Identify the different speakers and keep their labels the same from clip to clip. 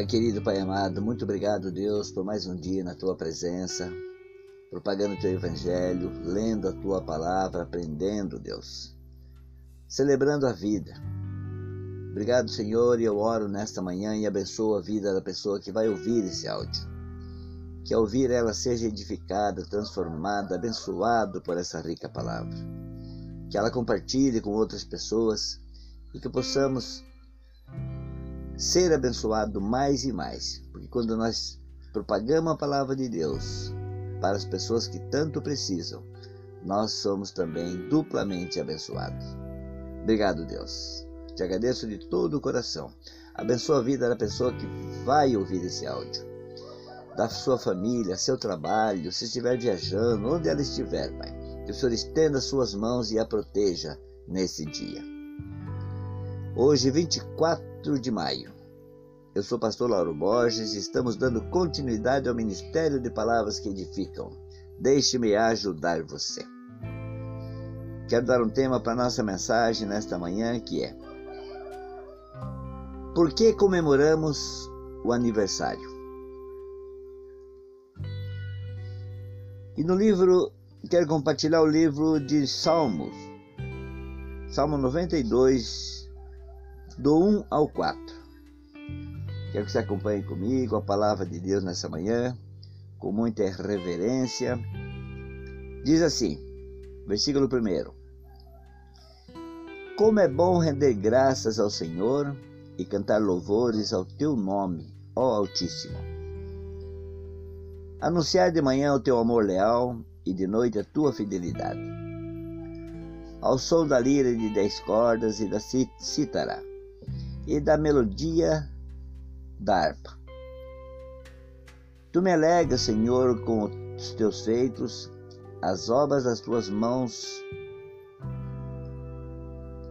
Speaker 1: Pai querido, Pai amado, muito obrigado, Deus, por mais um dia na tua presença, propagando o teu evangelho, lendo a tua palavra, aprendendo, Deus, celebrando a vida. Obrigado, Senhor, e eu oro nesta manhã e abençoo a vida da pessoa que vai ouvir esse áudio. Que ao ouvir ela seja edificada, transformada, abençoado por essa rica palavra. Que ela compartilhe com outras pessoas e que possamos ser abençoado mais e mais, porque quando nós propagamos a palavra de Deus para as pessoas que tanto precisam, nós somos também duplamente abençoados. Obrigado, Deus. Te agradeço de todo o coração. Abençoa a vida da pessoa que vai ouvir esse áudio. Da sua família, seu trabalho, se estiver viajando, onde ela estiver, Pai. Que o Senhor estenda suas mãos e a proteja nesse dia. Hoje, 24 de maio. Eu sou pastor Lauro Borges e estamos dando continuidade ao ministério de palavras que edificam. Deixe-me ajudar você. Quero dar um tema para nossa mensagem nesta manhã que é: Por que comemoramos o aniversário? E no livro, quero compartilhar o livro de Salmos, Salmo 92, do 1 ao 4. Quero que você acompanhe comigo a palavra de Deus nessa manhã, com muita reverência. Diz assim, versículo 1: Como é bom render graças ao Senhor e cantar louvores ao teu nome, ó Altíssimo. Anunciar de manhã o teu amor leal e de noite a tua fidelidade. Ao som da lira de dez cordas e da cítara e da melodia da harpa. Tu me alegas, Senhor, com os teus feitos, as obras das tuas mãos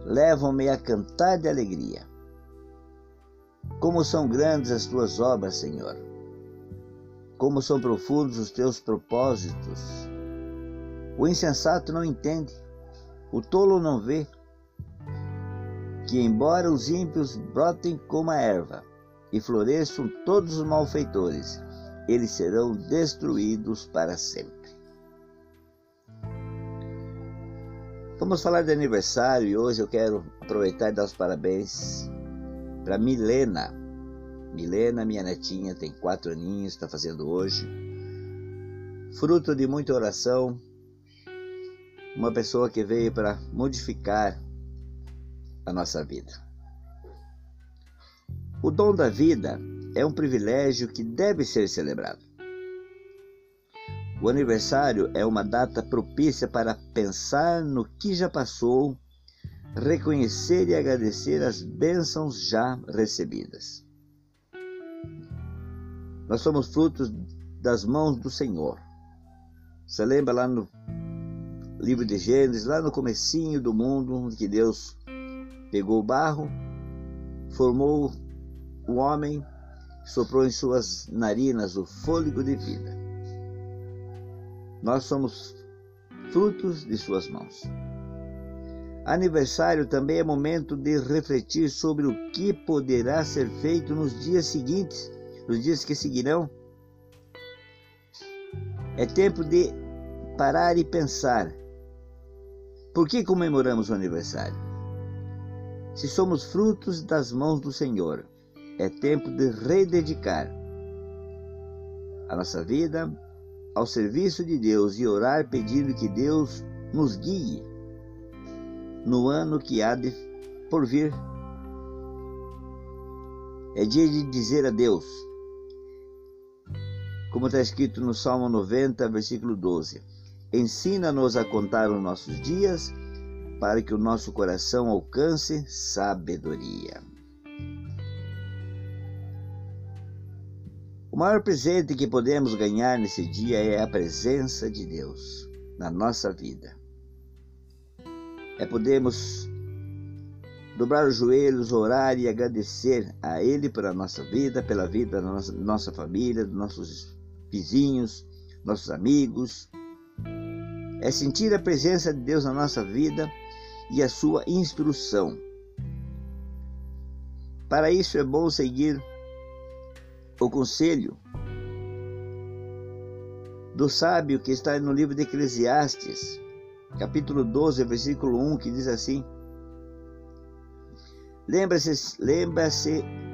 Speaker 1: levam-me a cantar de alegria. Como são grandes as tuas obras, Senhor! Como são profundos os teus propósitos! O insensato não entende, o tolo não vê que, embora os ímpios brotem como a erva e floresçam todos os malfeitores, eles serão destruídos para sempre. Vamos falar de aniversário e hoje eu quero aproveitar e dar os parabéns para Milena. Milena, minha netinha, tem quatro aninhos, está fazendo hoje. Fruto de muita oração, uma pessoa que veio para modificar a nossa vida. O dom da vida é um privilégio que deve ser celebrado. O aniversário é uma data propícia para pensar no que já passou, reconhecer e agradecer as bênçãos já recebidas. Nós somos frutos das mãos do Senhor. Você lembra lá no livro de Gênesis, lá no comecinho do mundo, que Deus Pegou o barro, formou o homem, soprou em suas narinas o fôlego de vida. Nós somos frutos de suas mãos. Aniversário também é momento de refletir sobre o que poderá ser feito nos dias seguintes, nos dias que seguirão. É tempo de parar e pensar. Por que comemoramos o aniversário? Se somos frutos das mãos do Senhor, é tempo de rededicar a nossa vida ao serviço de Deus e orar pedindo que Deus nos guie no ano que há de por vir. É dia de dizer a Deus, como está escrito no Salmo 90, versículo 12: Ensina-nos a contar os nossos dias para que o nosso coração alcance sabedoria. O maior presente que podemos ganhar nesse dia é a presença de Deus na nossa vida. É podermos dobrar os joelhos, orar e agradecer a Ele pela nossa vida, pela vida da nossa, nossa família, dos nossos vizinhos, nossos amigos. É sentir a presença de Deus na nossa vida e a sua instrução. Para isso é bom seguir o conselho do sábio que está no livro de Eclesiastes, capítulo 12, versículo 1, que diz assim: Lembra-se lembra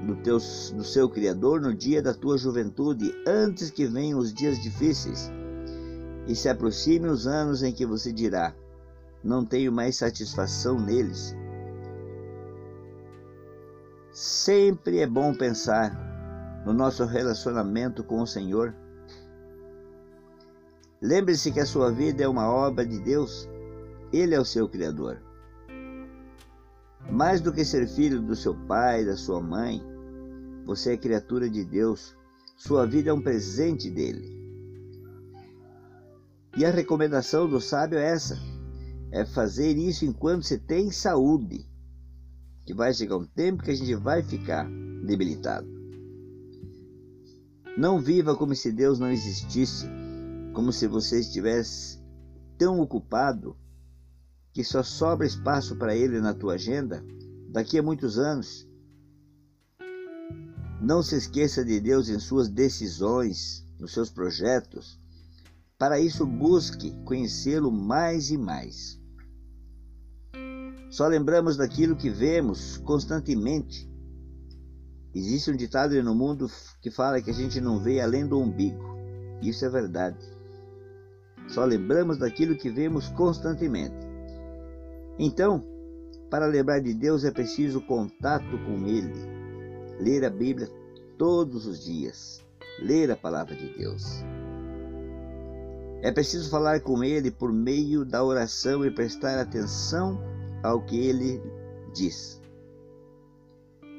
Speaker 1: do, teu, do seu Criador no dia da tua juventude, antes que venham os dias difíceis e se aproximem os anos em que você dirá: Não tenho mais satisfação neles. Sempre é bom pensar no nosso relacionamento com o Senhor. Lembre-se que a sua vida é uma obra de Deus, Ele é o seu Criador. Mais do que ser filho do seu pai, da sua mãe, você é criatura de Deus, sua vida é um presente dele. E a recomendação do sábio é essa: é fazer isso enquanto você tem saúde, que vai chegar um tempo que a gente vai ficar debilitado. Não viva como se Deus não existisse, como se você estivesse tão ocupado que só sobra espaço para Ele na tua agenda daqui a muitos anos. Não se esqueça de Deus em suas decisões, nos seus projetos. Para isso, busque conhecê-lo mais e mais. Só lembramos daquilo que vemos constantemente Existe um ditado no mundo que fala que a gente não vê além do umbigo. Isso é verdade. Só lembramos daquilo que vemos constantemente. Então, para lembrar de Deus é preciso contato com Ele. Ler a Bíblia todos os dias. Ler a palavra de Deus. É preciso falar com Ele por meio da oração e prestar atenção ao que Ele diz.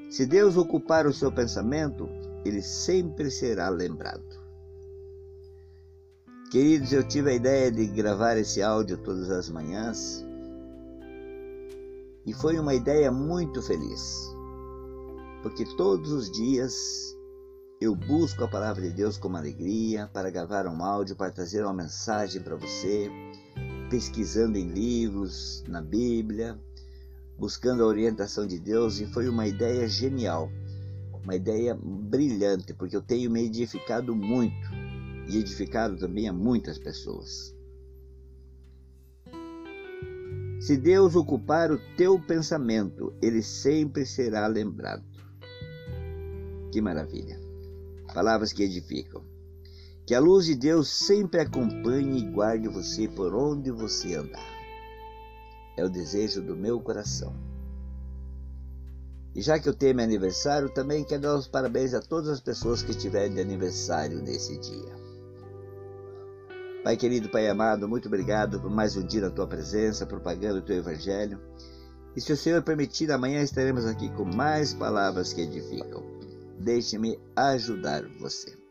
Speaker 1: Se Deus ocupar o seu pensamento, ele sempre será lembrado. Queridos, eu tive a ideia de gravar esse áudio todas as manhãs e foi uma ideia muito feliz, porque todos os dias eu busco a palavra de Deus com alegria para gravar um áudio, para trazer uma mensagem para você, pesquisando em livros, na Bíblia, buscando a orientação de Deus e foi uma ideia genial, uma ideia brilhante, porque eu tenho me edificado muito e edificado também a muitas pessoas. Se Deus ocupar o teu pensamento, ele sempre será lembrado. Que maravilha! Palavras que edificam. Que a luz de Deus sempre acompanhe e guarde você por onde você andar é o desejo do meu coração. E já que o tema é aniversário, também quero dar os parabéns a todas as pessoas que estiverem de aniversário nesse dia. Pai querido, Pai amado, muito obrigado por mais um dia na tua presença, propagando o teu evangelho. E se o Senhor permitir, amanhã estaremos aqui com mais palavras que edificam. Deixe-me ajudar você.